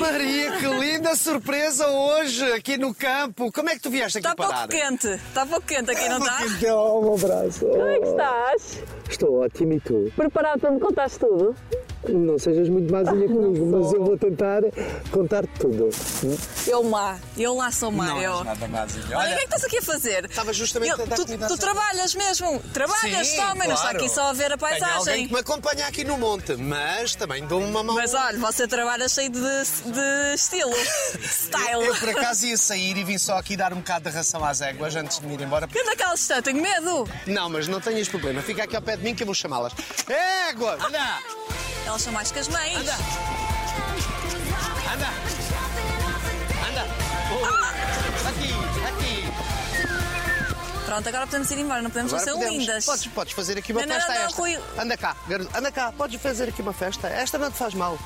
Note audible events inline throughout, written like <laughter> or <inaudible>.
Maria, que linda surpresa hoje aqui no campo. Como é que tu vieste aqui Está pouco parar? quente. Está pouco quente aqui, não está? Então, um abraço. Como é que estás? Estou ótimo e tu? Preparado para me contares tudo? Não sejas muito mazinha comigo, mas eu vou tentar contar tudo. Eu má. Eu lá sou má. Não, eu. és nada mázinha. Olha, o que é que estás aqui a fazer? Estava justamente Eu- a tu, tu trabalhas mesmo. Trabalhas, Sim, toma, não está claro. aqui só a ver a Tenho alguém paisagem. que me acompanha aqui no monte, mas também dou uma mão. Mas olha, você trabalha cheio de, de estilo. <laughs> Style. Eu por acaso ia sair e vim só aqui dar um bocado de ração às éguas antes de me ir embora. Que naquela distância, tenho medo. Não, mas não tenhas problema. Fica aqui ao pé de mim que eu vou chamá-las. Éguas! Anda! Elas são mais que as mães. Anda! Anda! Anda! Oh, Aqui, aqui. Pronto, agora podemos ir embora, não podemos Agora ser podemos. lindas. Podes, podes fazer aqui uma Não, não, festa não, a esta. Anda cá, garoto. anda cá, podes fazer aqui uma festa. Esta não te faz mal.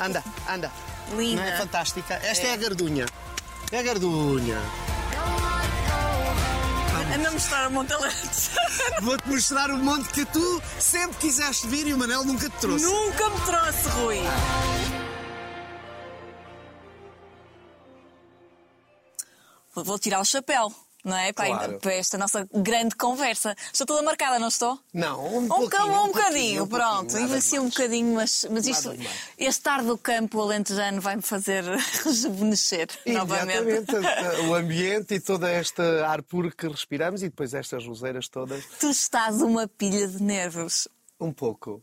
Anda, anda. Linda. Não é fantástica? Esta é, a gardunha. É a gardunha. Anda a mostrar o Monte Alegre. <laughs> Vou-te mostrar o monte que tu sempre quiseste vir e o Manel nunca te trouxe. Nunca me trouxe, Rui. Vou tirar o chapéu, não é? Para, Claro. para esta nossa grande conversa. Estou toda marcada, não estou? Não, um, Um, pouquinho, bocadinho, um bocadinho, um pronto. Envelheci um demais. bocadinho, mas, mas isto, este ar do campo alentejano vai-me fazer <laughs> rejuvenescer novamente. Exatamente, <laughs> o ambiente e todo este ar puro que respiramos e depois estas roseiras todas, Tu estás uma pilha de nervos. Um pouco.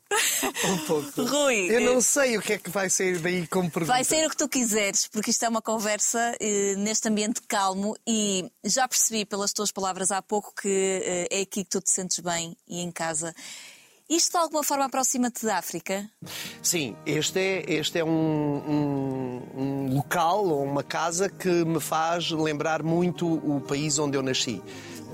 Um pouco. <laughs> Rui, Eu não eh, sei o que é que vai sair daí como pergunta. Vai ser o que tu quiseres, porque isto é uma conversa eh, neste ambiente calmo e já percebi pelas tuas palavras há pouco que eh, é aqui que tu te sentes bem e em casa. Isto de alguma forma aproxima-te da África? Sim, este é, este é um, um- um local ou uma casa que me faz lembrar muito o país onde eu nasci.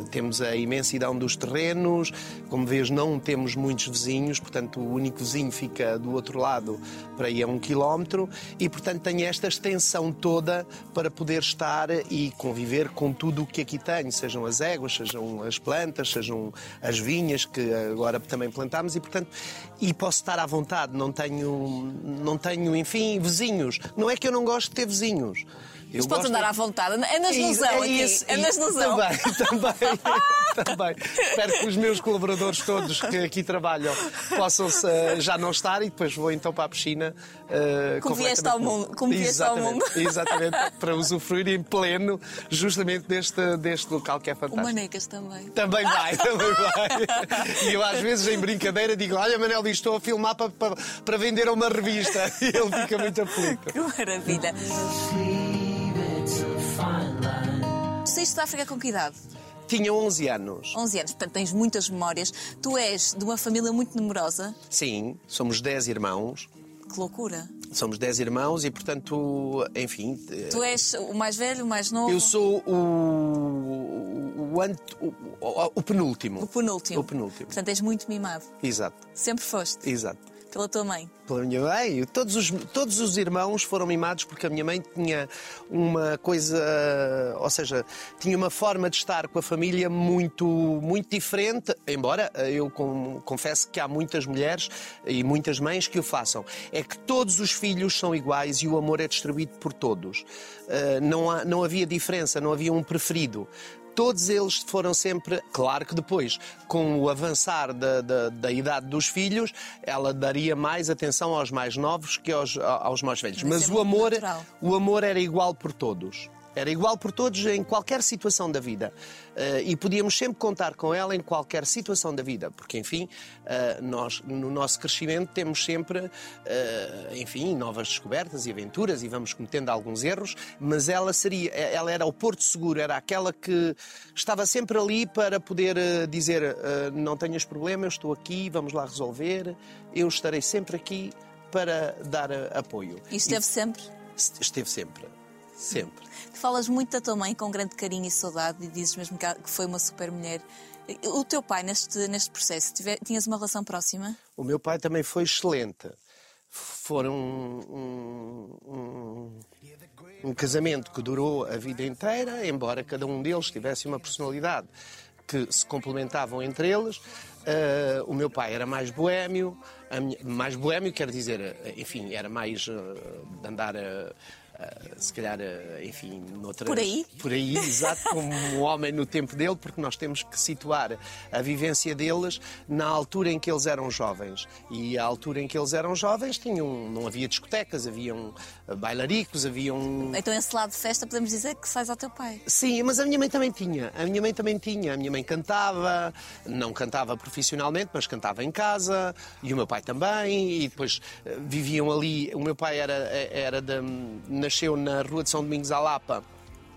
Temos a imensidão dos terrenos, como vês, não temos muitos vizinhos, portanto, o único vizinho fica do outro lado para aí a um quilómetro e, portanto, tenho esta extensão toda para poder estar e conviver com tudo o que aqui tenho, sejam as éguas, sejam as plantas, sejam as vinhas que agora também plantámos e, portanto, e posso estar à vontade, não tenho, não tenho, enfim, vizinhos. Não é que eu não gosto de ter vizinhos. Mas podes andar à vontade. Andas é isso, é aqui. Andas. Também, <laughs> também, também. Espero que os meus colaboradores todos que aqui trabalham possam-se eh, já não estar e depois vou então para a piscina. eh, Como vieste ao mundo- como vieste ao Exatamente, mundo. <laughs> Exatamente, para usufruir em pleno justamente deste, deste local que é O fantástico. Manecas também. Também <laughs> vai, também vai. E eu às vezes em brincadeira digo: Olha, Manel, estou a filmar para, para, para vender a uma revista. E ele fica muito aflito. Que maravilha. Saíste da África com que idade? Tinha 11 anos. 11 anos, portanto tens muitas memórias. Tu és de uma família muito numerosa. Sim, somos 10 irmãos. Que loucura. Somos 10 irmãos e, portanto, enfim. eh, Tu és o mais velho, o mais novo? Eu sou o. o, o, o- o penúltimo. O penúltimo. O penúltimo. Portanto, és muito mimado. Exato, Sempre foste. exato. Pela tua mãe. Pela minha mãe, todos os, todos os irmãos foram mimados porque a minha mãe tinha uma coisa, ou seja, tinha uma forma de estar com a família muito, muito diferente, embora eu com- confesso que há muitas mulheres e muitas mães que o façam. É que todos os filhos são iguais e o amor é distribuído por todos. Ah, não, há- não havia diferença, não havia um preferido. Todos eles foram sempre. Claro que depois, com o avançar da, da, da idade dos filhos, ela daria mais atenção aos mais novos que aos, aos mais velhos. Mas Mas, é o amor, natural. o amor era igual por todos. Era igual por todos em qualquer situação da vida. Eh, e podíamos sempre contar com ela em qualquer situação da vida. Porque, enfim, eh, nós, no nosso crescimento, temos sempre, eh, enfim, novas descobertas e aventuras e vamos cometendo alguns erros. Mas ela seria, ela era o porto seguro, era aquela que estava sempre ali para poder dizer: não tenhas problema, eu estou aqui, vamos lá resolver, eu estarei sempre aqui para dar apoio. E esteve sempre. Esteve sempre. Sempre. Tu falas muito da tua mãe com grande carinho e saudade e dizes mesmo que foi uma super mulher. O teu pai, neste, neste processo, tive- tinhas uma relação próxima? O meu pai também foi excelente. Foram um, um, um casamento que durou a vida inteira, embora cada um deles tivesse uma personalidade que se complementavam entre eles. Ah, o meu pai era mais boémio, A minha- mais boémio, quer dizer, enfim, era mais eh, de andar, eh, eh, se calhar, eh, enfim, noutras... Por aí? Por aí, exato, como um homem no tempo dele, porque nós temos que situar a vivência deles na altura em que eles eram jovens. E a altura em que eles eram jovens tinham, não havia discotecas, haviam eh, bailaricos, haviam Então, esse lado de festa, podemos dizer que sais ao teu pai. Sim, mas a minha mãe também tinha. A minha mãe também tinha. A minha mãe cantava, não cantava profissionalmente, mas cantava em casa, e o meu pai também, e depois eh, viviam ali. O meu pai era, era de- nasceu na Rua de São Domingos à Lapa,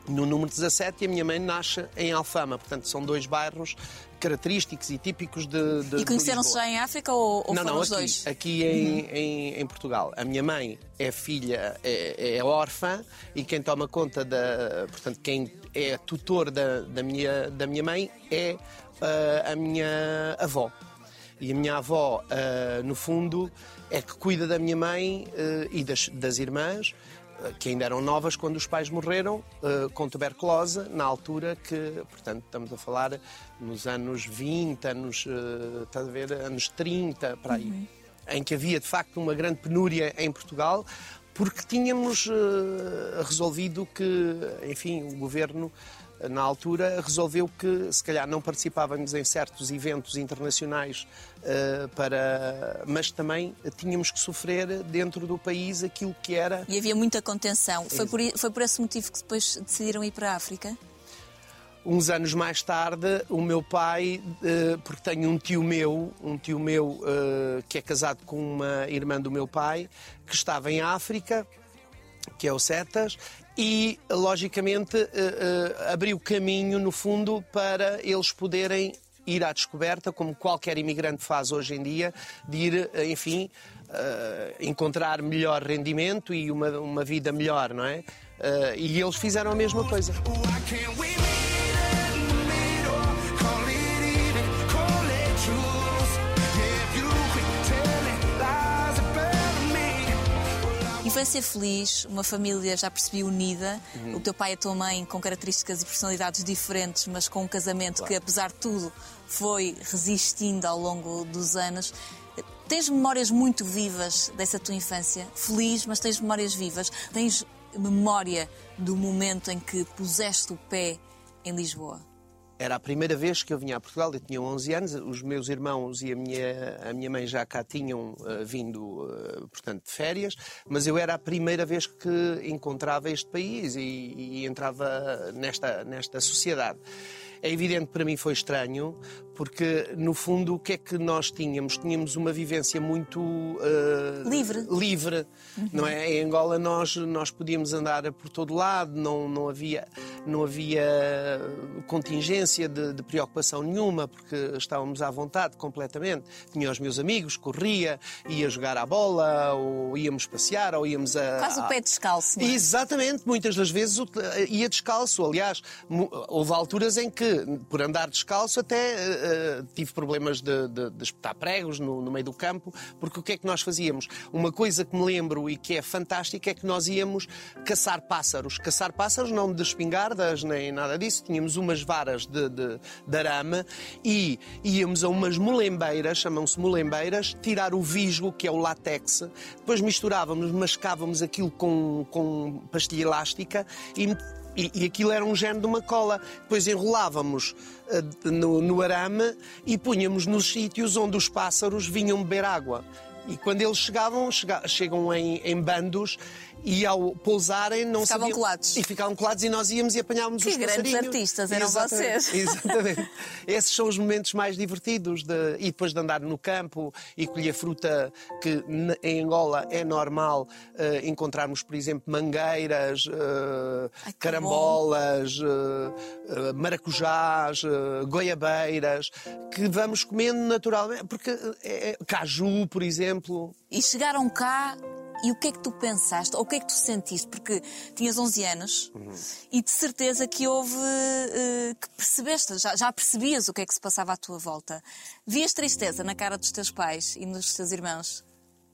no número 17, e a minha mãe nasce em Alfama. Portanto, são dois bairros característicos e típicos de. de E conheceram-se já em África ou, ou não, não, os aqui, dois? aqui em, em, em Portugal. A minha mãe é filha, é, é órfã e quem toma conta da. Portanto, quem é tutor da, da, minha, da minha mãe é ah, a minha avó. E a minha avó, ah, no fundo, é que cuida da minha mãe ah, e das, das irmãs, que ainda eram novas quando os pais morreram, ah, com tuberculose, na altura que, portanto, estamos a falar nos anos 20, anos, estás a ver, anos 30, para aí, em que havia de facto uma grande penúria em Portugal, porque tínhamos ah, resolvido que, enfim, o governo na altura resolveu que se calhar não participávamos em certos eventos internacionais eh, para mas também tínhamos que sofrer dentro do país aquilo que era E havia muita contenção. Foi por, foi por esse motivo que depois decidiram ir para a África? uns anos mais tarde o meu pai eh, porque tenho um tio meu um tio meu eh, que é casado com uma irmã do meu pai que estava em África que é o Cetas, e logicamente eh, eh, abriu caminho, no fundo, para eles poderem ir à descoberta, como qualquer imigrante faz hoje em dia, de ir, eh, enfim, encontrar melhor rendimento e uma, uma vida melhor, não é? E eles fizeram a mesma coisa. Infância feliz, uma família, já percebi, unida. Uhum. O teu pai e a tua mãe com características e personalidades diferentes, mas com um casamento que, apesar de tudo, foi resistindo ao longo dos anos. Tens memórias muito vivas dessa tua infância? Feliz, mas tens memórias vivas? Tens memória do momento em que puseste o pé em Lisboa? Era a primeira vez que eu vinha a Portugal, eu tinha 11 anos, os meus irmãos e a minha, a minha mãe já cá tinham eh, vindo, eh, portanto, de férias, mas eu era a primeira vez que encontrava este país e, e entrava nesta, nesta sociedade. É evidente que para mim foi estranho, porque no fundo o que é que nós tínhamos? Tínhamos uma vivência muito eh, Livre. livre, não é? Em Angola nós nós podíamos andar por todo lado, não não havia não havia contingência de, de preocupação nenhuma, porque estávamos à vontade completamente. Tinha os meus amigos, corria, ia jogar à bola, ou íamos passear, ou íamos a Quase o pé descalço, não é? Exatamente, muitas das vezes ia descalço. Aliás, houve alturas em que, por andar descalço, até eh, tive problemas de, de- de espetar pregos no, no meio do campo, porque o que é que nós fazíamos? Uma coisa que me lembro e que é fantástica é que nós íamos caçar pássaros. Caçar pássaros não de espingardas nem nada disso, tínhamos umas varas de, de, de arame e íamos a umas molembeiras, chamam-se molembeiras, tirar o visgo, que é o látex, depois misturávamos, mascávamos aquilo com, com pastilha elástica e e, e aquilo era um género de uma cola. Depois enrolávamos eh, no, no arame e punhamos nos sítios onde os pássaros vinham beber água. E quando eles chegavam, chega- chegam em, em bandos e ao pousarem não Ficavam sabiam- colados. E ficavam colados e nós íamos e apanhávamos Que os grandes passarinhos. artistas eram Exatamente, vocês. <laughs> <laughs> Exatamente. Esses são os momentos mais divertidos. De, e depois de andar no campo e colher fruta que em Angola é normal eh, encontrarmos, por exemplo, mangueiras, eh, Ai, carambolas, eh, maracujás, goiabeiras, que vamos comendo naturalmente. Porque caju, por exemplo. E chegaram cá e o que é que tu pensaste? Ou o que é que tu sentiste? Porque tinhas 11 anos e de certeza que houve. eh, que percebeste, já, já percebias o que é que se passava à tua volta. Vias tristeza na cara dos teus pais e nos teus irmãos?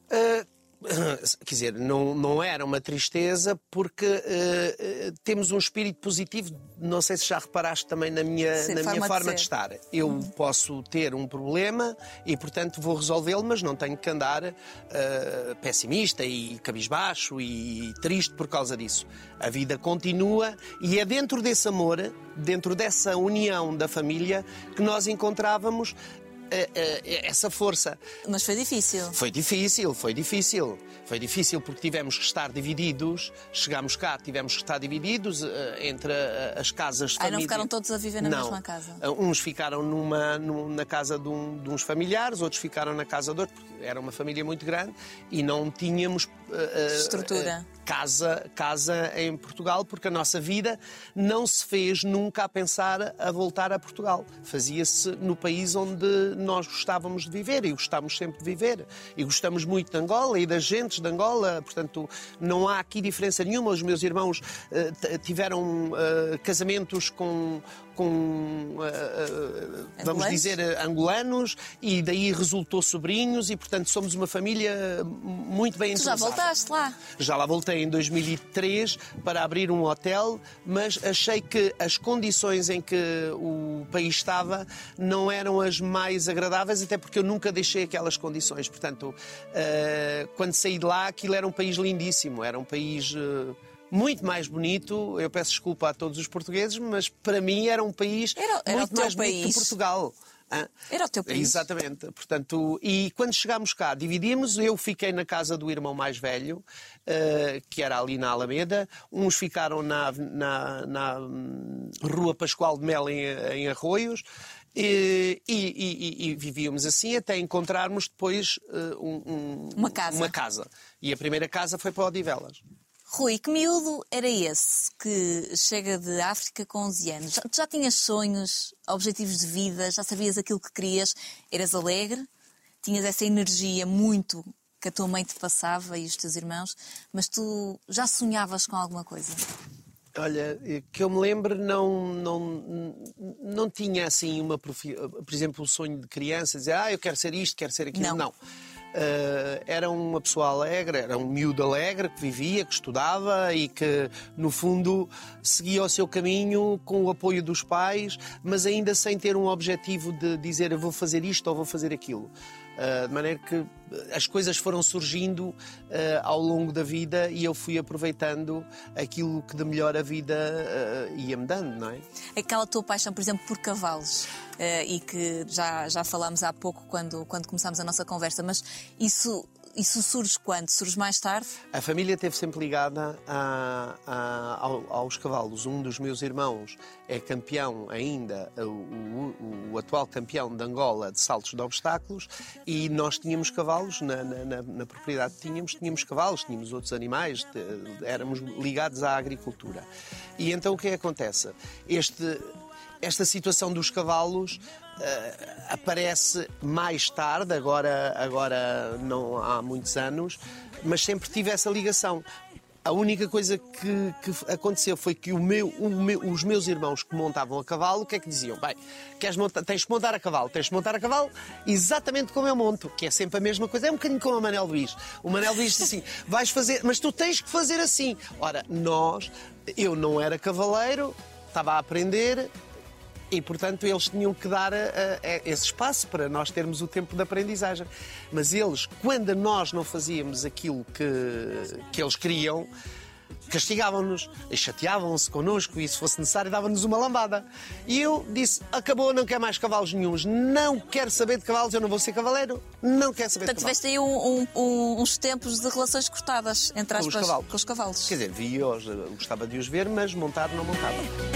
Uh, <coughs> quer dizer, não, não era uma tristeza porque eh, temos um espírito positivo. Não sei se já reparaste também na minha, Sim, na forma minha de forma ser. de estar. Eu posso ter um problema e, portanto, vou resolvê-lo, mas não tenho que andar eh, pessimista e cabisbaixo e triste por causa disso. A vida continua e é dentro desse amor, dentro dessa união da família, que nós encontrávamos essa força. Mas foi difícil. Foi difícil, foi difícil. Foi difícil porque tivemos que estar divididos. Chegámos cá, tivemos que estar divididos eh, entre eh, as casas família. não ficaram todos a viver na Não. mesma casa? Uns ficaram numa, num- na casa de, um- de uns familiares, outros ficaram na casa de outro, porque era uma família muito grande e não tínhamos uh, uh, Estrutura. uh, casa, casa em Portugal, porque a nossa vida não se fez nunca a pensar a voltar a Portugal. Fazia-se no país onde nós gostávamos de viver e gostávamos sempre de viver. E gostamos muito de Angola e das gentes de Angola, portanto, não há aqui diferença nenhuma. Os meus irmãos uh, tiveram uh, casamentos com. Com uh, uh, vamos dizer, eh, angolanos e daí resultou sobrinhos e, portanto, somos uma família muito bem Tu já entrosada. voltaste lá. Já lá voltei em 2003 para abrir um hotel, mas achei que as condições em que o país estava não eram as mais agradáveis, até porque eu nunca deixei aquelas condições. Portanto, eh, quando saí de lá, aquilo era um país lindíssimo, era um país. Muito mais bonito, eu peço desculpa a todos os portugueses, mas para mim era um país Era- era o muito teu mais bonito país. que Portugal. Era o teu país. Exatamente. Portanto, e quando chegámos cá, dividimos. Eu fiquei na casa do irmão mais velho, eh, que era ali na Alameda. Uns ficaram na, na- na, hum, Rua Pascoal de Mel, em, em Arroios. E, e- e- e vivíamos assim até encontrarmos depois eh, um- um- Uma casa. uma casa. E a primeira casa foi para Odivelas. Rui, que miúdo era esse que chega de África com 11 anos? Já, tu já tinhas sonhos, objetivos de vida, já sabias aquilo que querias? Eras alegre? Tinhas essa energia muito que a tua mãe te passava e os teus irmãos, mas tu já sonhavas com alguma coisa? Olha, eh, que eu me lembro, não, não, não tinha assim uma. profi- Por exemplo, o sonho de criança, dizer, ah, eu quero ser isto, quero ser aquilo. Não. Não. Eh, era uma pessoa alegre, era um miúdo alegre que vivia, que estudava e que, no fundo, seguia o seu caminho com o apoio dos pais, mas ainda sem ter um objetivo de dizer eu vou fazer isto ou vou fazer aquilo. Uh, de maneira que as coisas foram surgindo uh, ao longo da vida e eu fui aproveitando aquilo que de melhor a vida uh, ia-me dando, não é? Aquela tua paixão, por exemplo, por cavalos, eh, e que já, já falámos há pouco quando, quando começámos a nossa conversa, mas isso, isso surge quando? Surge mais tarde? A família esteve sempre ligada a- a- ao- aos cavalos. Um dos meus irmãos é campeão ainda, o, o- o atual campeão de Angola de saltos de obstáculos, e nós tínhamos cavalos na, na- na- na propriedade que tínhamos, tínhamos cavalos, tínhamos outros animais, éramos ligados à agricultura. E então o que é acontece? Este, esta situação dos cavalos aparece mais tarde, agora, agora não há muitos anos, mas sempre tive essa ligação. A única coisa que, que aconteceu foi que o meu- o meu- os meus irmãos que montavam a cavalo, o que é que diziam? Bem, queres montar, tens que montar a cavalo, tens que montar a cavalo exatamente como eu monto, que é sempre a mesma coisa. É um bocadinho como o Manel Luís. O Manel Luís disse assim: <laughs> vais fazer, mas tu tens que fazer assim. Ora, nós, eu não era cavaleiro, estava a aprender, e, portanto, eles tinham que dar eh, eh, esse espaço para nós termos o tempo de aprendizagem. Mas eles, quando nós não fazíamos aquilo que, que eles queriam, castigavam-nos e chateavam-se connosco e, se fosse necessário, davam-nos uma lambada. E eu disse: acabou, não quero mais cavalos nenhuns, não quero saber de cavalos, eu não vou ser cavaleiro, não quero saber Portanto, de cavalos. tiveste aí um- um- uns tempos de relações cortadas, entre Com os cavalos. com os cavalos. Quer dizer, vi-os, eh, gostava de os ver, mas montar não montava.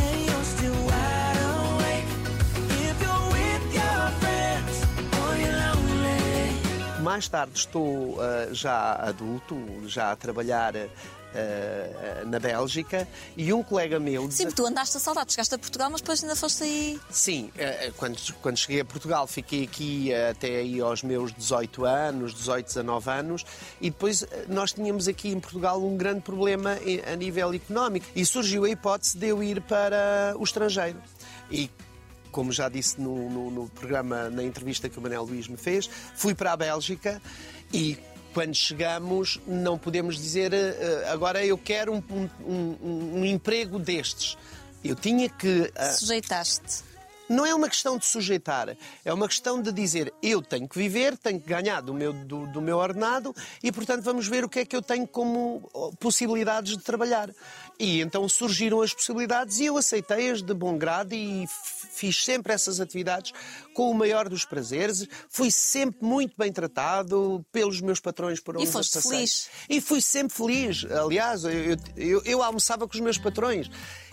Mais tarde estou ah, já adulto, já a trabalhar ah, na Bélgica e um colega meu. Sim, tu andaste a saudade, chegaste a Portugal, mas depois ainda foste aí. Sim, eh, quando, quando cheguei a Portugal fiquei aqui eh, até aí aos meus 18 anos, 18, 19 anos, e depois eh, nós tínhamos aqui em Portugal um grande problema em- a nível económico e surgiu a hipótese de eu ir para o estrangeiro. E como já disse no, no- no programa, na entrevista que o Manel Luís me fez, fui para a Bélgica e quando chegamos, não podemos dizer eh, agora eu quero um, um- um- emprego destes. Eu tinha que. ah, Sujeitaste. não é uma questão de sujeitar, é uma questão de dizer eu tenho que viver, tenho que ganhar do meu, do, do meu ordenado e, portanto, vamos ver o que é que eu tenho como oh, possibilidades de trabalhar. E então surgiram as possibilidades e eu aceitei-as de bom grado e fiz sempre essas atividades com o maior dos prazeres. Fui sempre muito bem tratado pelos meus patrões por onde foste passei. feliz. E fui sempre feliz. Aliás, eu, eu, eu almoçava com os meus patrões.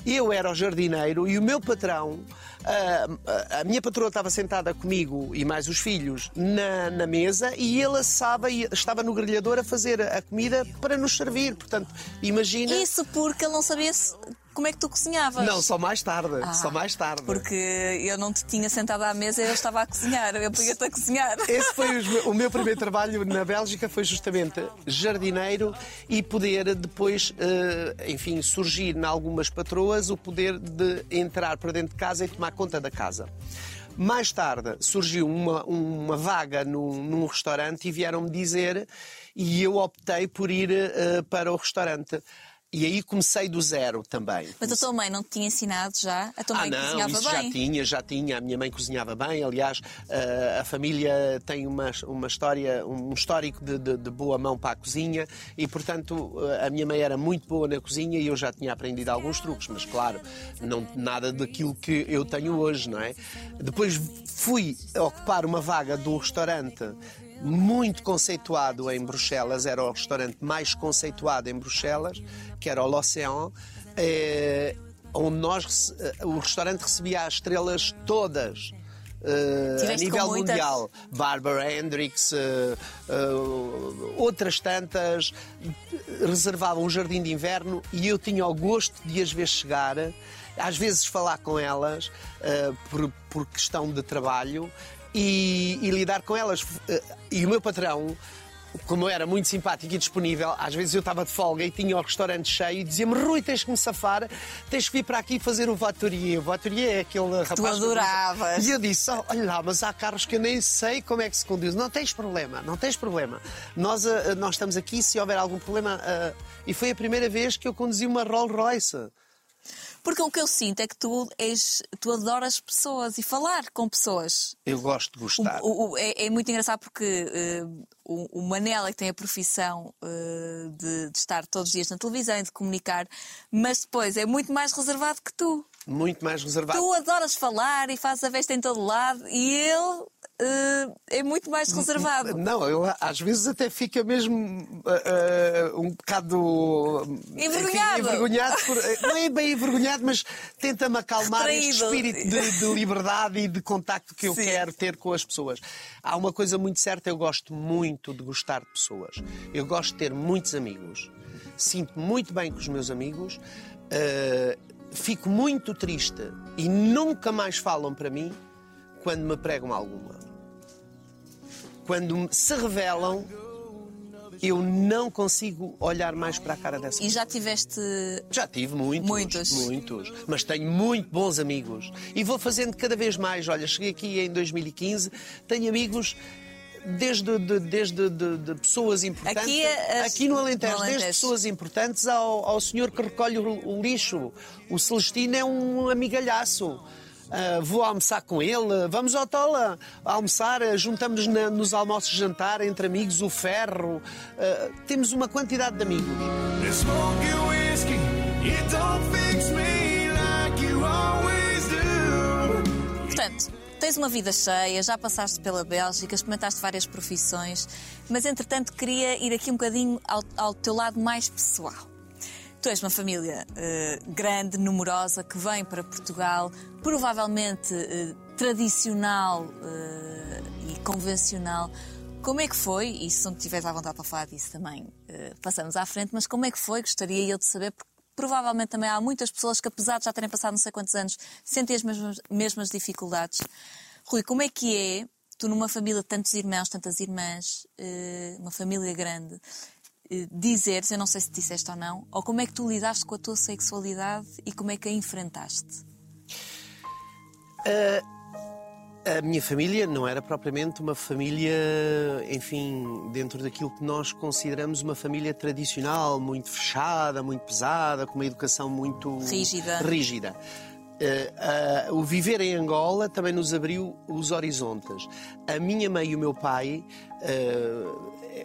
Eu era o jardineiro e o meu patrão, ah, a, a minha patroa estava sentada comigo e mais os filhos na, na mesa e ele assava e estava no grelhador a fazer a comida para nos servir. Portanto, imagina. Isso porque ele não sabia se- como é que tu cozinhavas. Não, só mais tarde. Ah, só mais tarde. Porque eu não te tinha sentado à mesa e eu estava a cozinhar. Eu punha-te a cozinhar. Esse foi os o meu primeiro <laughs> trabalho na Bélgica foi justamente jardineiro e poder depois, eh, enfim, surgir em algumas patroas o poder de entrar para dentro de casa e tomar conta da casa. Mais tarde surgiu uma, uma vaga num, num restaurante e vieram-me dizer e eu optei por ir eh, para o restaurante. E aí comecei do zero também. Mas a tua mãe não te tinha ensinado já? A tua Ah, mãe não, cozinhava isso bem? já tinha, já tinha. A minha mãe cozinhava bem. Aliás, eh, a família tem uma, uma história, um histórico de, de- de boa mão para a cozinha e, portanto, eh, a minha mãe era muito boa na cozinha e eu já tinha aprendido alguns truques, mas claro, não nada daquilo que eu tenho hoje, não é? Depois fui ocupar uma vaga um restaurante muito conceituado em Bruxelas, era o restaurante mais conceituado em Bruxelas, que era o L'Océan, eh, onde nós, eh, o restaurante recebia as estrelas todas. eh, a nível muitas? mundial, Barbara Hendricks, eh, outras tantas, reservavam um jardim de inverno e eu tinha o gosto de as ver chegar, às vezes falar com elas eh, por, por questão de trabalho e, e lidar com elas. Eh, E o meu patrão, como eu era muito simpático e disponível, às vezes eu estava de folga e tinha o restaurante cheio e dizia-me: Rui, tens que me safar, tens que vir para aqui fazer o voiturier. O voiturier é aquele rapaz. que- adoravas. E eu disse: "Oh, Olha lá, mas há carros que eu nem sei como é que se conduz. Não tens problema, não tens problema. Nós, ah, nós estamos aqui, se houver algum problema. ah", e foi a primeira vez que eu conduzi uma Rolls Royce. Porque o que eu sinto é que tu, és, tu adoras pessoas e falar com pessoas. Eu gosto de gostar. O- o- é, é muito engraçado porque eh, o, o Manela que tem a profissão eh, de, de estar todos os dias na televisão e de comunicar, mas depois é muito mais reservado que tu. Muito mais reservado. Tu adoras falar e fazes a vesta em todo lado e ele eh, é muito mais reservado. Não, eu às vezes até fica mesmo ah, um bocado enfim, Envergonhado. envergonhado por- não é bem envergonhado, mas tenta-me acalmar este Retraído. espírito de, de liberdade e de contacto que eu Sim. quero ter com as pessoas. Há uma coisa muito certa, eu gosto muito de gostar de pessoas. Eu gosto de ter muitos amigos. Sinto muito bem com os meus amigos. ah, fico muito triste e nunca mais falam para mim quando me pregam alguma quando se revelam, eu não consigo olhar mais para a cara dessa E já tiveste. já tive muitos, Muitos. muitos, mas tenho muito bons amigos e vou fazendo cada vez mais. Olha, cheguei aqui em 2015, tenho amigos desde de, desde de, de pessoas importantes Aqui, as- aqui no Alentejo, no Alentejo. desde pessoas importantes ao, ao senhor que recolhe o, o lixo. O Celestino é um amigalhaço. Ah, vou almoçar com ele, vamos ao Tola almoçar, ah, juntamos na- nos almoços de jantar entre amigos o ferro. Ah, temos uma quantidade de amigos. Portanto, tens uma vida cheia, já passaste pela Bélgica, experimentaste várias profissões, mas entretanto queria ir aqui um bocadinho ao, ao teu lado mais pessoal. Tu és uma família eh, grande, numerosa, que vem para Portugal, provavelmente eh, tradicional eh, e convencional. Como é que foi? E se não tiveres à vontade para falar disso também, passamos à frente, mas como é que foi? Gostaria eu de saber, porque provavelmente também há muitas pessoas que, apesar de já terem passado não sei quantos anos, sentem as mesmas, mesmas dificuldades. Rui, como é que é, tu numa família de tantos irmãos, tantas irmãs, uma família grande, dizeres, eu não sei se disseste ou não, ou como é que tu lidaste com a tua sexualidade e como é que a enfrentaste? A minha família não era propriamente uma família, enfim, dentro daquilo que nós consideramos uma família tradicional, muito fechada, muito pesada, com uma educação muito Rígida. rígida. Eh, ah, o viver em Angola também nos abriu os horizontes. A minha mãe e o meu pai, eh,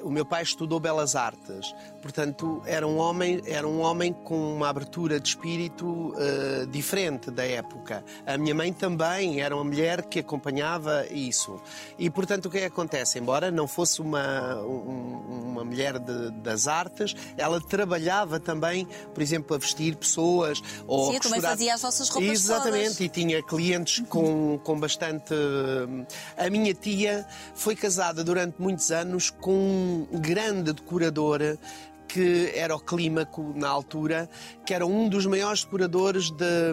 o meu pai estudou belas artes, portanto era um homem, era um homem com uma abertura de espírito eh, diferente da época. A minha mãe também era uma mulher que acompanhava isso. E portanto o que é que acontece? Embora não fosse uma, um- uma mulher de- das artes, ela trabalhava também, por exemplo, a vestir pessoas ou Sim, a eu também costurar- fazia as vossas roupas Exatamente, todas. e tinha clientes com, com bastante. A minha tia foi casada durante muitos anos com um grande decorador que era o Clímaco na altura, que era um dos maiores decoradores de,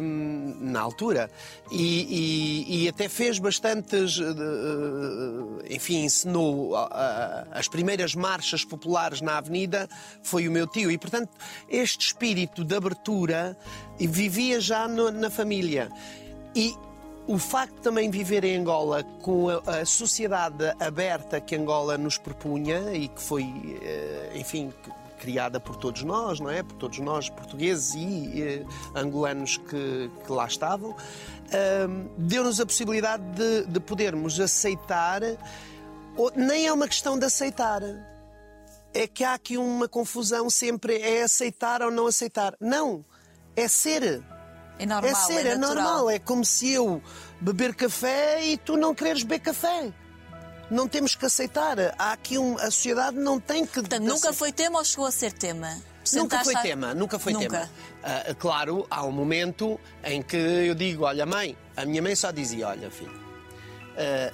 na altura. E, e- e até fez bastantes. eh, Enfim, ensinou as primeiras marchas populares na Avenida, foi o meu tio. E, portanto, este espírito de abertura vivia já na família. E o facto de também viver em Angola com a, a sociedade aberta que Angola nos propunha e que foi, eh, enfim, criada por todos nós, não é? Por todos nós, portugueses e eh, angolanos que, que lá estavam, ahm, deu-nos a possibilidade de, de podermos aceitar. ou- nem é uma questão de aceitar. É que há aqui uma confusão sempre: é aceitar ou não aceitar. Não, é ser. É normal, É ser, é, natural. normal. É como se eu beber café e tu não quereres beber café. Não temos que aceitar. Há aqui um, a sociedade não tem que. Portanto, nunca foi tema ou chegou a ser tema? Nunca foi a- tema, nunca foi Nunca. tema. Ah, claro, há um momento em que eu digo, olha mãe, a minha mãe só dizia, olha filho.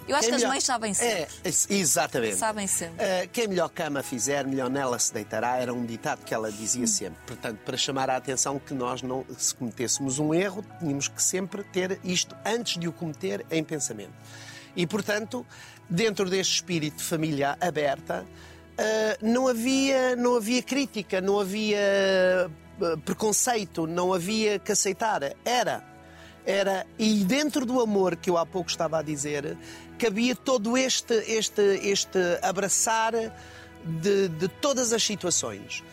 Eu acho que as melhor- mães sabem sempre. É, exatamente. Sabem sempre. Ah, quem melhor cama fizer, melhor nela se deitará, era um ditado que ela dizia sempre. Portanto, para chamar a atenção que nós não, se cometêssemos um erro, tínhamos que sempre ter isto antes de o cometer em pensamento. E, portanto, dentro deste espírito de família aberta, ah, não, havia, não havia crítica, não havia ah, preconceito, não havia que aceitar. Era. Era, e dentro do amor que eu há pouco estava a dizer, cabia todo este, este, este abraçar de, de todas as situações.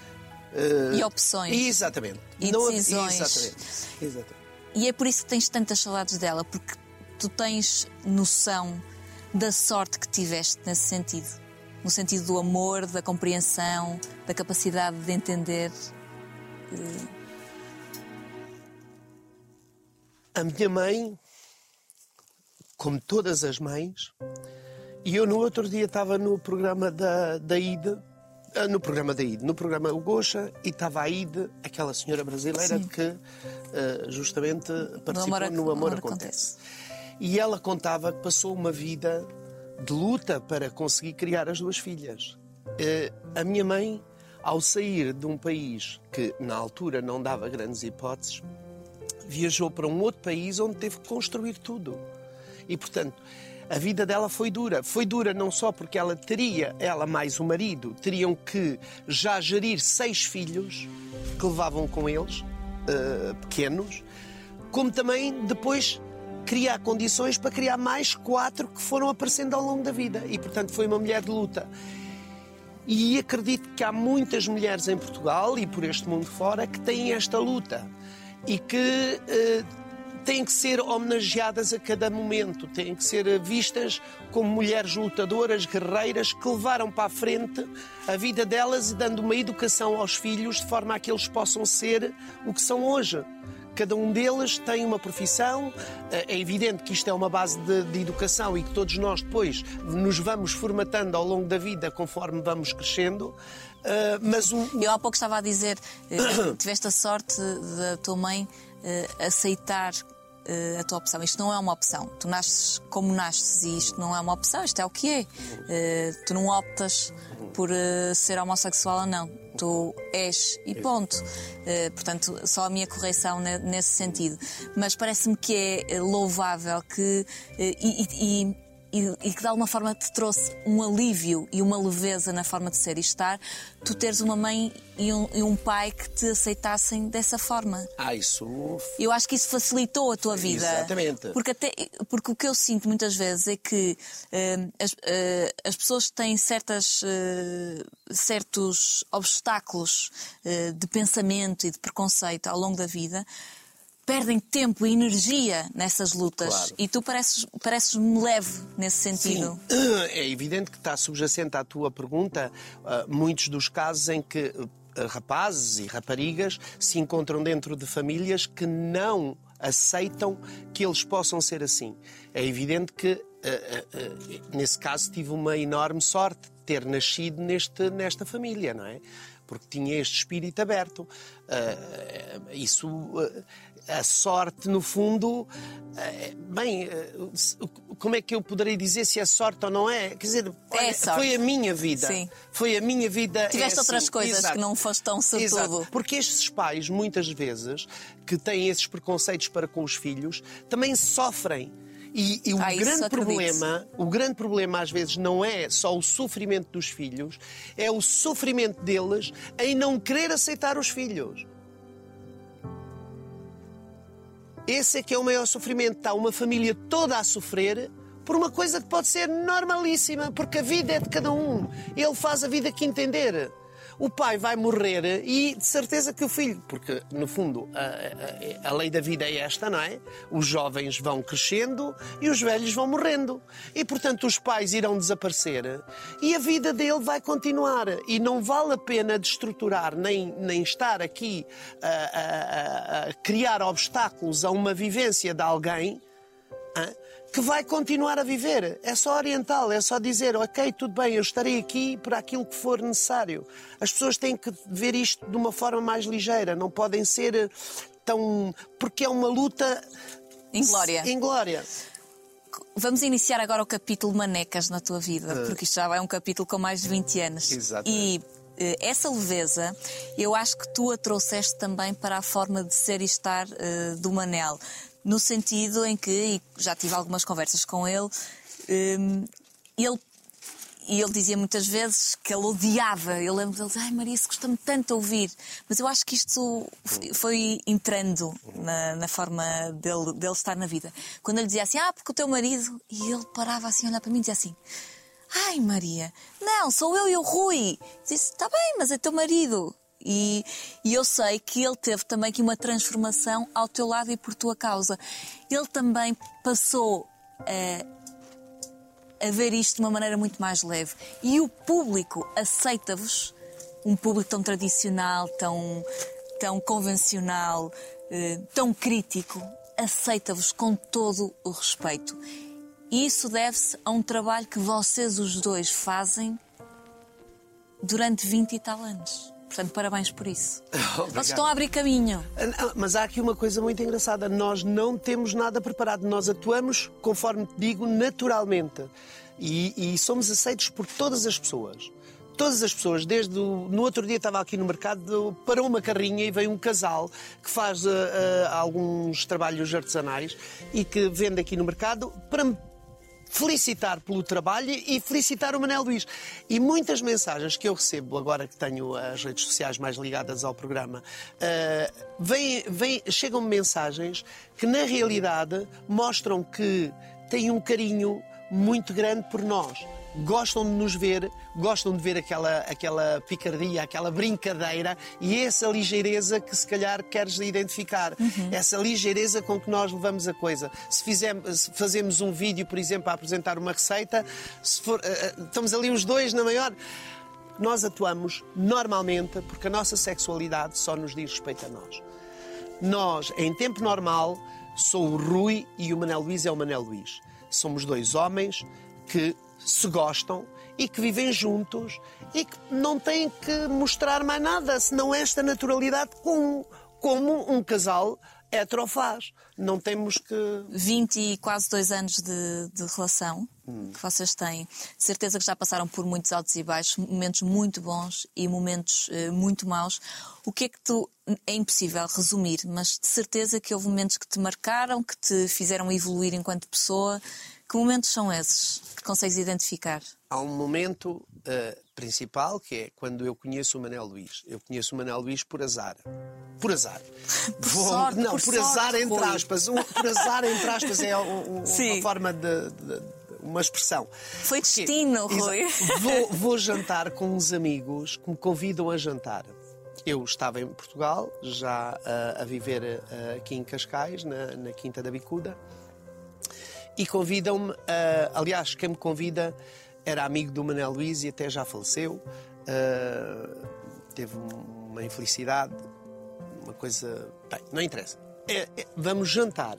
E opções. Exatamente. E Não- decisões. Exatamente. Exatamente. E é por isso que tens tantas saudades dela, porque tu tens noção da sorte que tiveste nesse sentido. No sentido do amor, da compreensão, da capacidade de entender. A minha mãe, como todas as mães, e eu no outro dia estava no programa da, da IDE, ah, no programa da IDE, no programa O Gocha, e estava a IDE, aquela senhora brasileira Sim. que ah, justamente participou Amor- no Amor, Amor Acontece. E ela contava que passou uma vida de luta para conseguir criar as duas filhas. Eh, a minha mãe, ao sair de um país que na altura não dava grandes hipóteses, viajou para um outro país onde teve que construir tudo. E, portanto, a vida dela foi dura. Foi dura não só porque ela teria, ela mais o marido, teriam que já gerir seis filhos que levavam com eles, eh, pequenos, como também depois criar condições para criar mais quatro que foram aparecendo ao longo da vida. E, portanto, foi uma mulher de luta. E acredito que há muitas mulheres em Portugal e por este mundo fora que têm esta luta e que eh, têm que ser homenageadas a cada momento, têm que ser eh, vistas como mulheres lutadoras, guerreiras, que levaram para a frente a vida delas e dando uma educação aos filhos de forma a que eles possam ser o que são hoje. Cada um deles tem uma profissão. É evidente que isto é uma base de, de educação e que todos nós depois nos vamos formatando ao longo da vida conforme vamos crescendo. Ah, Mas um, Eu há pouco estava a dizer, eh, <coughs> tiveste a sorte da tua mãe eh, aceitar eh, a tua opção. Isto não é uma opção. Tu nasces como nasces e isto não é uma opção, isto é o que é. Eh, tu não optas por eh, ser homossexual ou não. Tu és e ponto. Eh, portanto, só a minha correção ne- nesse sentido. Mas parece-me que é louvável que. e, e- e- que de alguma forma te trouxe um alívio e uma leveza na forma de ser e estar, tu teres uma mãe e um, e um pai que te aceitassem dessa forma. Ah, isso. Eu acho que isso facilitou a tua vida. Exatamente. Porque, até, porque o que eu sinto muitas vezes é que eh, as, eh, as pessoas têm certas, eh, certos obstáculos de pensamento e de preconceito ao longo da vida. Perdem tempo e energia nessas lutas. Claro. E tu pareces, pareces-me leve nesse sentido. Sim, é evidente que está subjacente à tua pergunta ah, muitos dos casos em que ah, rapazes e raparigas se encontram dentro de famílias que não aceitam que eles possam ser assim. É evidente que, nesse caso, tive uma enorme sorte de ter nascido neste, nesta família, não é? Porque tinha este espírito aberto. Isso. A sorte, no fundo, eh, bem, eh, como é que eu poderei dizer se é sorte ou não é? Quer dizer, olha, sorte. foi a minha vida. Sim. Foi a minha vida. Tiveste é outras assim. coisas Exato. que não foste tão sortudo. Porque estes pais, muitas vezes, que têm esses preconceitos para com os filhos, também sofrem. E, e o Ah, grande problema, o grande problema às vezes não é só o sofrimento dos filhos, é o sofrimento deles em não querer aceitar os filhos. Esse é que é o maior sofrimento. Está uma família toda a sofrer por uma coisa que pode ser normalíssima, porque a vida é de cada um. Ele faz a vida que entender. O pai vai morrer e de certeza que o filho, porque no fundo a, a- a lei da vida é esta, não é? Os jovens vão crescendo e os velhos vão morrendo. E portanto os pais irão desaparecer e a vida dele vai continuar. E não vale a pena destruturar nem, nem estar aqui a, a- criar obstáculos a uma vivência de alguém que vai continuar a viver. É só orientá-lo, é só dizer, ok, tudo bem, eu estarei aqui para aquilo que for necessário. As pessoas têm que ver isto de uma forma mais ligeira, não podem ser eh, tão. porque é uma luta. Inglória. Inglória. Vamos iniciar agora o capítulo Manecas na tua vida, porque isto já vai um capítulo com mais de 20 anos. Exatamente. E eh, essa leveza, eu acho que tu a trouxeste também para a forma de ser e estar eh, do Manel. No sentido em que, e já tive algumas conversas com ele, eh, ele e ele dizia muitas vezes que ele odiava. Eu lembro dele ai Maria, isso custa-me tanto ouvir. Mas eu acho que isto foi entrando na, na forma dele, dele estar na vida. Quando ele dizia assim, ah, porque o teu marido. E ele parava assim a olhar para mim e dizia assim, ai Maria, não, sou eu e o Rui. Eu disse, está bem, mas é teu marido. E, e eu sei que ele teve também aqui uma transformação ao teu lado e por tua causa. Ele também passou a a ver isto de uma maneira muito mais leve. E o público aceita-vos, um público tão tradicional, tão, tão convencional, eh, tão crítico, aceita-vos com todo o respeito. E isso deve-se a um trabalho que vocês os dois fazem durante 20 e tal anos. Portanto, parabéns por isso. <laughs> Vocês estão a abrir caminho. Ah, Mas há aqui uma coisa muito engraçada. Nós não temos nada preparado. Nós atuamos, conforme te digo, naturalmente. E, e somos aceitos por todas as pessoas. Todas as pessoas, desde o, no outro dia estava aqui no mercado, parou uma carrinha e veio um casal que faz ah, ah, alguns trabalhos artesanais e que vende aqui no mercado para me felicitar pelo trabalho e felicitar o Manel Luís. E muitas mensagens que eu recebo agora que tenho as redes sociais mais ligadas ao programa, eh, vêm- vêm- chegam-me mensagens que na realidade mostram que têm um carinho muito grande por nós. Gostam de nos ver, gostam de ver aquela, aquela picardia, aquela brincadeira e essa ligeireza que se calhar queres identificar. Essa ligeireza com que nós levamos a coisa. Se, fizemos, se fazemos um vídeo, por exemplo, a apresentar uma receita, for, eh, estamos ali os dois na maior. Nós atuamos normalmente porque a nossa sexualidade só nos diz respeito a nós. Nós, em tempo normal, sou o Rui e o Manel Luís é o Manel Luís. Somos dois homens que se gostam e que vivem juntos e que não têm que mostrar mais nada, senão esta naturalidade como, como um casal hetero faz. Não temos que. 20 e quase dois anos de, de relação. que vocês têm. De certeza que já passaram por muitos altos e baixos, momentos muito bons e momentos eh, muito maus. O que é que tu. É impossível resumir, mas de certeza que houve momentos que te marcaram, que te fizeram evoluir enquanto pessoa. Que momentos são esses que consegues identificar? Há um momento eh, principal que é quando eu conheço o Manel Luís. Eu conheço o Manel Luís por azar. Por azar. <laughs> Por sorte, não, por por, sorte, azar entre aspas. Um- por azar entre aspas é um- um- uma forma de, de- uma expressão. Foi destino, Exa- Rui. <laughs> Vou, vou jantar com uns amigos que me convidam a jantar. Eu estava em Portugal, já ah, a viver ah, aqui em Cascais, na, na Quinta da Bicuda, e convidam-me. ah, aliás, quem me convida era amigo do Manel Luís e até já faleceu. Ah, teve um- uma infelicidade, uma coisa. Bem, não interessa. É- é- vamos jantar.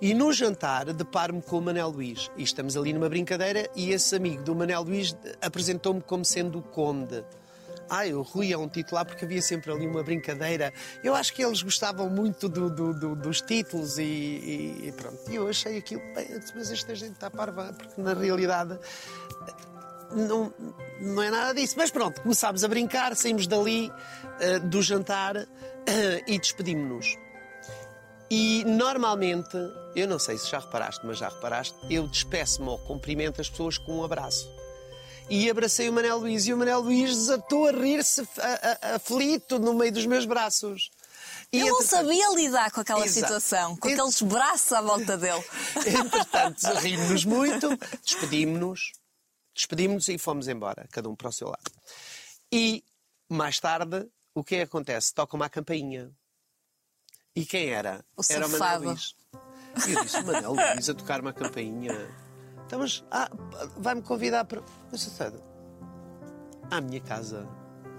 E no jantar deparo-me com o Manel Luís. E estamos ali numa brincadeira e esse amigo do Manel Luís apresentou-me como sendo o Conde. Ai, o Rui é um titular porque havia sempre ali uma brincadeira. Eu acho que eles gostavam muito do- do- do- dos títulos e, e- e pronto. E eu achei aquilo, mas esta gente está parva, porque na realidade não, não é nada disso. Mas pronto, começámos a brincar, saímos dali eh, do jantar eh, e despedimos-nos. E normalmente, eu não sei se já reparaste, mas já reparaste, eu despeço-me ou cumprimento as pessoas com um abraço. E abracei o Manel Luís e o Manel Luís desatou a rir-se aflito no meio dos meus braços. E, Ele não entretanto- sabia lidar com aquela Exato. situação, com Ent- aqueles braços à volta dele. <laughs> Entretanto, rimos-nos muito, despedimos-nos, despedimos-nos e fomos embora, cada um para o seu lado. E mais tarde, o que é que acontece? Toca uma campainha. E quem era? O era o safado. Luís. E eu disse: Manel Luís a tocar uma campainha. Então, mas ah, vai-me convidar para. Mas, safado, à minha casa.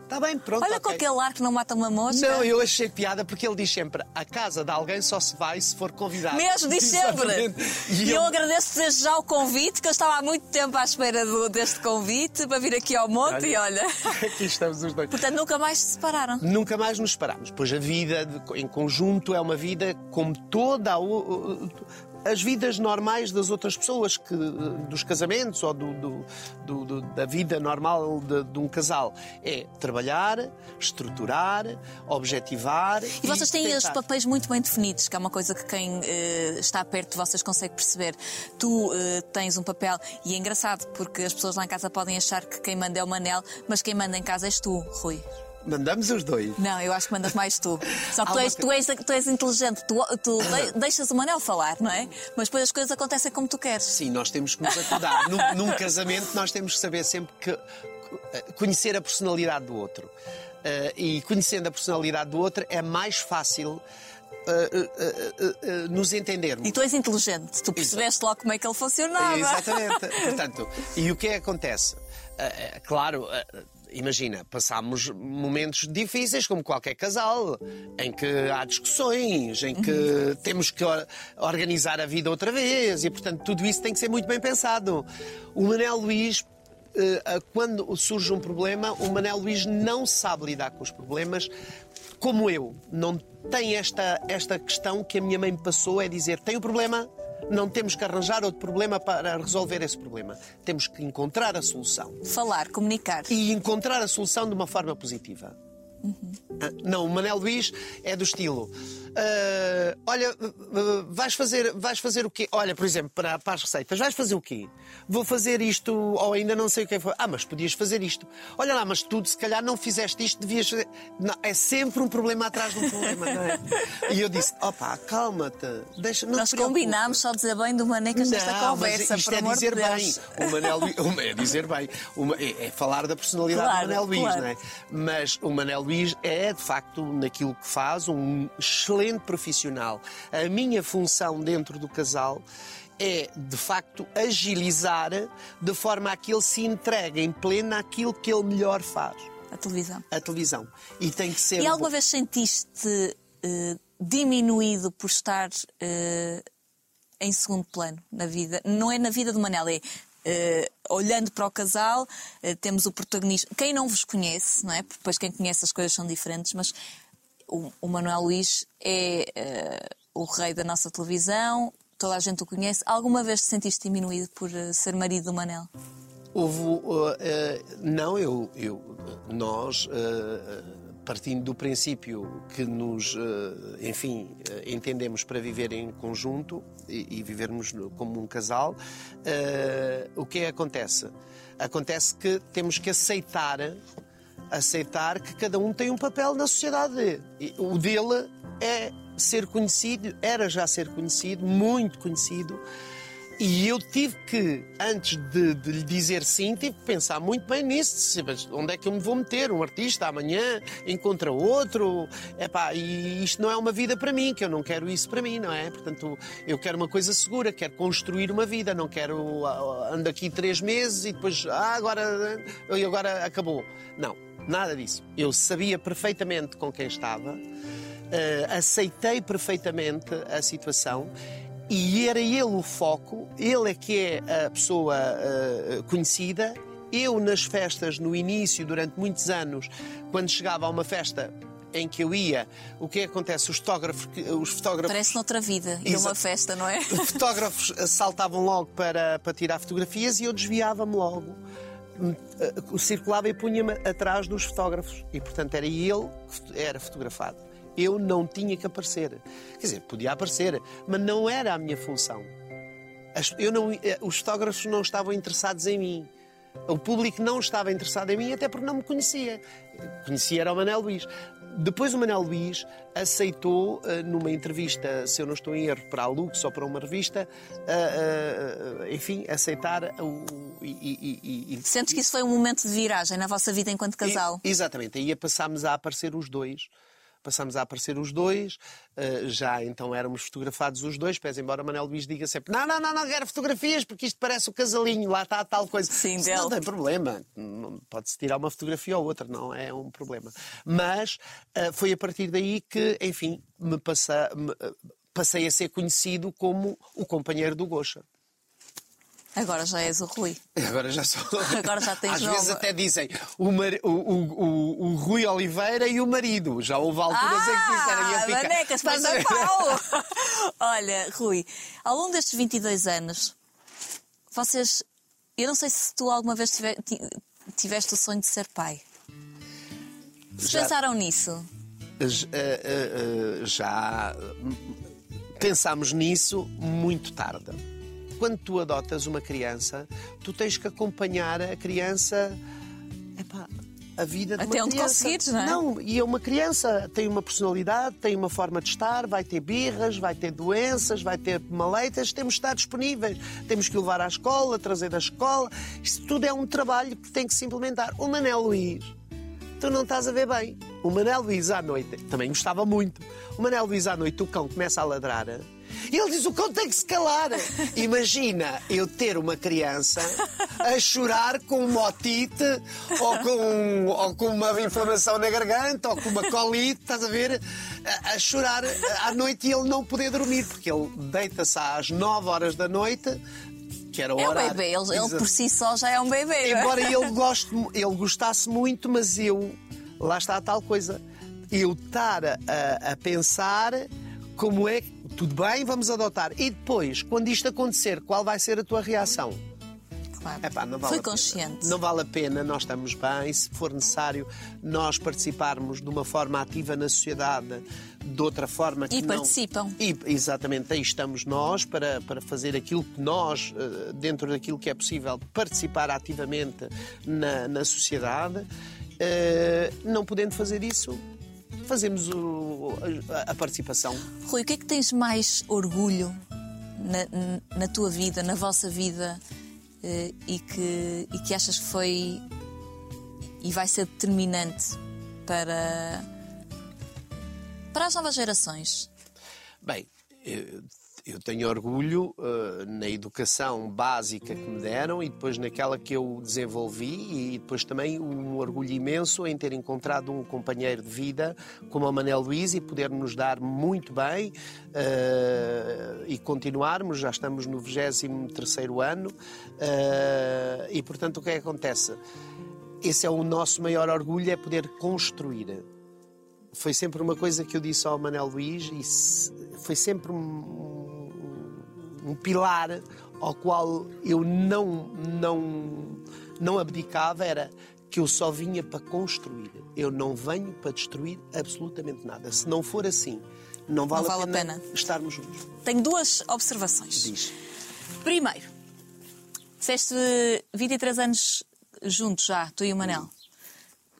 Está bem, pronto. Olha com ok. aquele ar que não mata uma mosca. Não, eu achei piada porque ele diz sempre: a casa de alguém só se vai se for convidado. Mesmo, diz sempre. E eu ele- agradeço desde já o convite, que eu estava há muito tempo à espera do- deste convite para vir aqui ao monte e olha. <laughs> Aqui estamos os dois. Portanto, nunca mais se separaram. Nunca mais nos separamos. Pois a vida de- em conjunto é uma vida como toda a as vidas normais das outras pessoas, que, dos casamentos ou do- do- do- da vida normal de, de um casal. É trabalhar, estruturar, objetivar. E vocês têm os tentar. papéis muito bem definidos, que é uma coisa que quem eh, está perto de vocês consegue perceber. Tu eh, tens um papel, e é engraçado, porque as pessoas lá em casa podem achar que quem manda é o Manel, mas quem manda em casa és tu, Rui. Mandamos os dois. Não, eu acho que mandas mais tu. <laughs> Só que tu és, tu és, tu és inteligente, tu, tu <laughs> de- deixas o Manel falar, não é? Mas depois as coisas acontecem como tu queres. Sim, nós temos que nos acordar. num, num casamento, nós temos que saber sempre que conhecer a personalidade do outro. Eh, e conhecendo a personalidade do outro é mais fácil eh, eh, eh, eh, nos entendermos. E tu és inteligente, tu percebeste logo como é que ele funcionava. Exatamente. <laughs> Portanto, e o que é que acontece? Eh, eh, claro, eh, imagina, passámos momentos difíceis, como qualquer casal, em que há discussões, em que temos que or- organizar a vida outra vez, e portanto tudo isso tem que ser muito bem pensado. O Manel Luís. eh, Quando surge um problema, o Manel Luís não sabe lidar com os problemas como eu. Não tem esta, esta questão que a minha mãe me passou: é dizer, tem o problema, não temos que arranjar outro problema para resolver esse problema. Temos que encontrar a solução. Falar, comunicar. E encontrar a solução de uma forma positiva. Ah, Não, o Manel Luís é do estilo. Ah, olha, ah, vais fazer, vais fazer o quê? Olha, por exemplo, para, para as receitas, vais fazer o quê? Vou fazer isto, ou ainda não sei o que é. que foi. Ah, mas podias fazer isto. Olha lá, mas tu se calhar não fizeste isto, devias fazer. Não, é sempre um problema atrás de um problema, não é? E eu disse: opá, calma-te, deixa não Nós preocupes." combinámos só dizer bem do Manecas nesta Não, conversa, mas isto é amor dizer de bem. O Manel o- é dizer bem. Uma- é, é falar da personalidade Claro, do Manel Luís, claro. não é? Mas o Manel Luís é, de facto, naquilo que faz, um excelente profissional. A minha função dentro do casal é, de facto, agilizar de forma a que ele se entregue em pleno àquilo que ele melhor faz. A televisão. A televisão. E tem que ser. E um alguma bom- vez sentiste eh, diminuído por estar eh, em segundo plano na vida? Não é na vida do Manel, é eh, olhando para o casal, eh, temos o protagonismo. Quem não vos conhece, não é? Porque depois quem conhece as coisas são diferentes, mas o, Manuel Luís é eh, o rei da nossa televisão. toda a gente o conhece. Alguma vez te sentiste diminuído por eh, ser marido do Manel? Houve. uh, uh, não, eu. eu nós. uh, Partindo do princípio que nos, uh, enfim, uh, entendemos para viver em conjunto e, vivermos como um casal, uh, o é que acontece? Acontece que temos que aceitar, aceitar que cada um tem um papel na sociedade. E o dele é ser conhecido, era já ser conhecido, muito conhecido. E eu tive que, antes de, de lhe dizer sim, tive que pensar muito bem nisso. "Mas Onde é que eu me vou meter? Um artista amanhã encontra outro. Epá, e isto não é uma vida para mim, que eu não quero isso para mim, não é? Portanto, eu quero uma coisa segura, quero construir uma vida, não quero ah, ando aqui três meses e depois, ah, agora, agora acabou. Não, nada disso. Eu sabia perfeitamente com quem estava, eh, aceitei perfeitamente a situação e era ele o foco, ele é que é a pessoa eh, conhecida. Eu, nas festas, no início, durante muitos anos, quando chegava a uma festa em que eu ia, o que é acontece? Os fotógrafos, os fotógrafos Parece noutra vida ir a uma festa, não é? os <laughs> fotógrafos saltavam logo para, para tirar fotografias e eu desviava-me logo. Eh, Circulava e punha-me atrás dos fotógrafos. E, portanto, era ele que era fotografado. Eu não tinha que aparecer. Quer dizer, podia aparecer, mas não era a minha função. Não- eh, os fotógrafos não estavam interessados em mim. O público não estava interessado em mim, até porque não me conhecia. Conhecia era o Manel Luís. Depois o Manel Luís aceitou, eh, numa entrevista, se eu não estou em erro, para a Lux ou para uma revista, eh, eh, enfim, aceitar o. e- e- e- Sentes que isso foi um momento de viragem na vossa vida enquanto casal? exatamente. Aí passámos a aparecer os dois. Passámos a aparecer os dois, eh, já então éramos fotografados os dois, pese embora Manuel Luís diga sempre: não, não, não, não quero fotografias porque isto parece o casalinho, lá está tal coisa. Sim, Isso não tem problema, pode-se tirar uma fotografia ou outra, não é um problema. Mas eh, foi a partir daí que, enfim, me passa- me, eh, passei a ser conhecido como o companheiro do Gocha. Agora já és o Rui. <laughs> Agora já sou. Agora já tens Às vezes nova. até dizem o, mar- o, o, o, Rui Oliveira e o marido. Já houve alturas em que disseram e eu Ah, fico. manecas, Estás mas a pau! <laughs> Olha, Rui, ao longo destes 22 anos, vocês. Eu não sei se tu alguma vez tive- ti- tiveste o sonho de ser pai. Se Já. pensaram nisso? Eh, eh, eh, Já hum, pensámos nisso muito tarde. Quando tu adotas uma criança, tu tens que acompanhar a criança. Epá, a vida de Até uma onde criança. conseguires, não é? Não, e é uma criança, tem uma personalidade, tem uma forma de estar, vai ter birras, vai ter doenças, vai ter maleitas, temos de estar disponíveis. Temos que levar à escola, trazer da escola. Isto tudo é um trabalho que tem que se implementar. O Manel Luís, tu não estás a ver bem. O Manel Luís à noite, também gostava muito. O Manel Luís à noite, o cão começa a ladrar. E ele diz: o cão tem que se calar. <laughs> Imagina eu ter uma criança a chorar com uma otite ou com, ou com uma inflamação na garganta ou com uma colite, estás a ver? A, a chorar à noite e ele não poder dormir, porque ele deita-se às 9 horas da noite, que era o É um bebê, ele, ele por si só já é um bebê. é? Embora ele, <laughs> goste, ele gostasse muito, mas eu, lá está a tal coisa, eu estar a- a pensar como é que, tudo bem, vamos adotar. E depois, quando isto acontecer, qual vai ser a tua reação? Claro. Epá, não vale pena. consciente. Não vale a pena, nós estamos bem. Se for necessário nós participarmos de uma forma ativa na sociedade, de outra forma que E não... participam. E, exatamente, aí estamos nós para, para fazer aquilo que nós, eh, dentro daquilo que é possível, participar ativamente na, na sociedade. Eh, Não podendo fazer isso, fazemos o- a, a participação. Rui, o que é que tens mais orgulho na, na tua vida, na vossa vida, eh, e, que, e que achas que foi e vai ser determinante para, para as novas gerações? Bem, eu, tenho orgulho eh, na educação básica que me deram e depois naquela que eu desenvolvi e depois também um orgulho imenso em ter encontrado um companheiro de vida como o Manel Luís e poder nos dar muito bem eh, e continuarmos, já estamos no 23º ano eh, e portanto o que é que acontece? Esse é o nosso maior orgulho, é poder construir foi sempre uma coisa que eu disse ao Manel Luís e se- foi sempre um- um pilar ao qual eu não, não, não abdicava era que eu só vinha para construir. Eu não venho para destruir absolutamente nada. Se não for assim, não vale, vale a a, pena pena. estarmos juntos. Tenho duas observações. Diz. Primeiro, disseste 23 anos juntos já, tu e o Manel.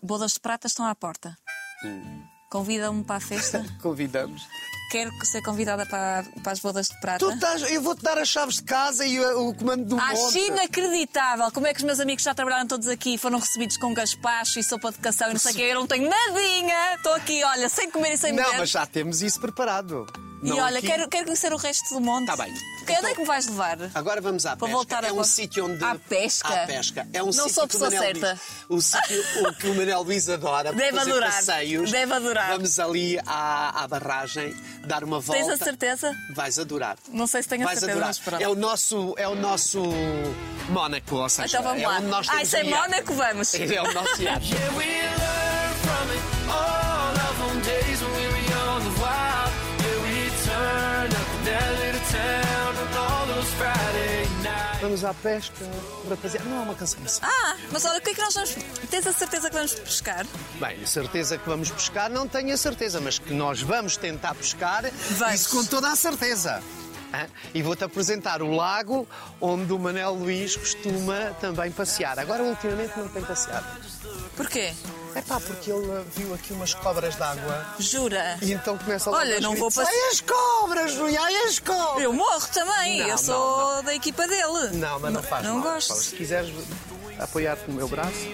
Bodas de prata estão à porta. Hum. Convida-me para a festa. <laughs> Convidamos. Quero ser convidada para, para as bodas de prata. Tu estás, eu vou-te dar as chaves de casa e o, o comando do Acho monte. inacreditável como é que os meus amigos já trabalharam todos aqui foram recebidos com gaspacho e sopa de cação e não sei o que. Eu não tenho nadinha. Estou aqui, olha, sem comer e sem Não, beber. mas já temos isso preparado. E Não olha, aqui. quero, quero conhecer o resto do monte. Tá bem. Ok, Onde é que me vais levar? Agora vamos à Para pesca. voltar é a um sítio onde. À pesca? À pesca. É um Não sítio sou a que o pessoa certa. Luís- o sítio <laughs> o que o Manel Luís adora. Deve fazer adorar. Passeios. Deve adorar. Vamos ali à, à barragem dar uma volta. Tens a certeza? Vais adorar. Não sei se tenho a Vais certeza, adorar. mas. É o nosso, é o nosso Mónaco, ou seja, Então vamos é lá. onde nós Ai, temos sem o iate. Mónaco, vamos. É o nosso Vamos à pesca, rapaziada. Não é uma canção assim. Ah, mas olha, o que é que nós vamos. Tens a certeza que vamos pescar? Bem, certeza que vamos pescar, não tenho a certeza, mas que nós vamos tentar pescar, Vamos. isso com toda a certeza. E vou-te apresentar o lago onde o Manel Luís costuma também passear. Agora, ultimamente, não tem passeado. Porquê? É pá, porque ele viu aqui umas cobras d'água Jura? e então começa a Olha, não vou passe- Ai, as cobras, Rui, ai, as cobras! Eu morro também, Não, eu não, sou da equipa dele. Não, mas não faz Não mal. gosto. Se quiseres apoiar-te no meu braço.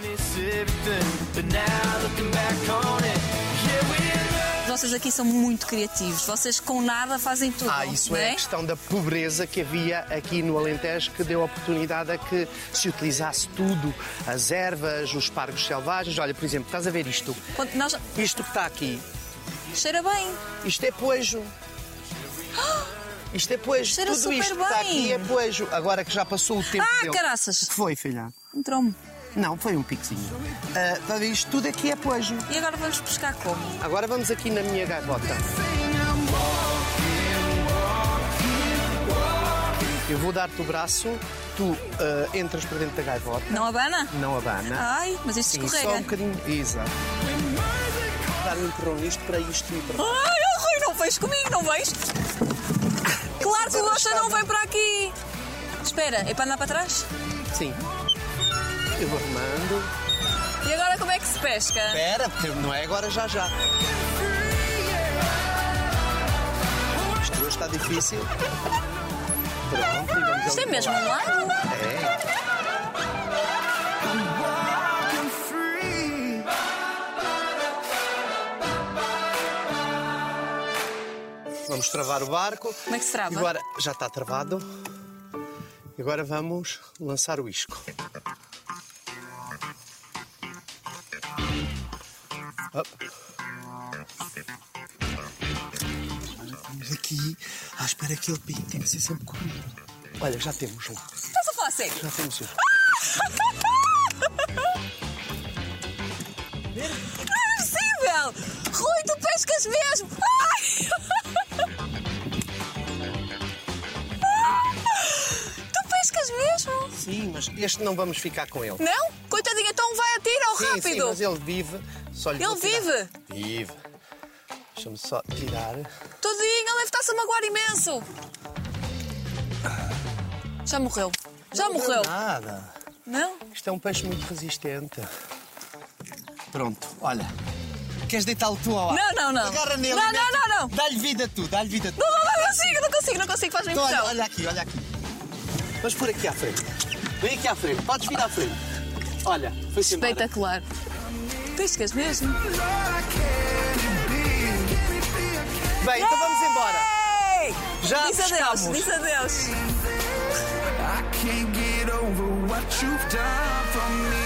Vocês aqui são muito criativos. Vocês com nada fazem tudo. Ah, isso é é? a questão da pobreza que havia aqui no Alentejo que deu oportunidade a que se utilizasse tudo, as ervas, os pargos selvagens. Olha, por exemplo, estás a ver isto? Nós... Isto que está aqui, Cheira bem. isto é poejo. Isto é poejo. Cheira Tudo isto que super está bem. aqui é poejo. Agora que já passou o tempo Ah, dele. caraças. O que foi, filha? Entrou-me. Não, foi um piquezinho. Ah, está a ver? Isto tudo aqui é poejo. E agora vamos pescar como? Agora vamos aqui na minha gaivota. Eu vou dar-te o braço, tu ah, entras para dentro da gaivota, Não abana? não abana. Ai, mas isto Sim, só escorrega. um bocadinho. Exato. Dar um empurrão nisto para isto ir para Ai, oh, Rui, não vens comigo, não vens? Claro que o Gosta não vem para aqui. Espera, é para andar para trás? Sim. Eu vou arrumando. E agora como é que se pesca? Espera, porque não é agora já já. Isto hoje está difícil. Pronto, e vamos Isto é mesmo um lago? Vamos travar o barco. Como é que se trava? E Agora já está travado. E agora vamos lançar o isco. Up. Estamos aqui à espera que ele pique. Tem que ser sempre comigo. Olha, já temos um. Estás a falar sério? Já temos um. <laughs> este não vamos ficar com ele. Não? Coitadinho, então vai a tiro Sim, sim, rápido! mas ele vive. Só lhe Ele tirar. vive? Vive. Deixa-me só tirar. Todinho, ele estar-se a magoar imenso! Já morreu. Já morreu. Nada. Não? Isto é um peixe muito resistente. Pronto, olha. Queres deitá-lo tu ao ar? Não, não, não. Agarra nele. Não, não, não, não. Dá-lhe vida tu, dá-lhe vida tu. Não, não, não consigo, não consigo, não consigo, faz-me Então, olha, olha aqui, olha aqui. Vamos por aqui à frente. Vem aqui à frente, podes vir à frente. Olha, embora. Espetacular. Pescas mesmo? Bem, então vamos embora. Ei! Já Diz adeus, pescamos. diz adeus. I can't get over what you've done for me.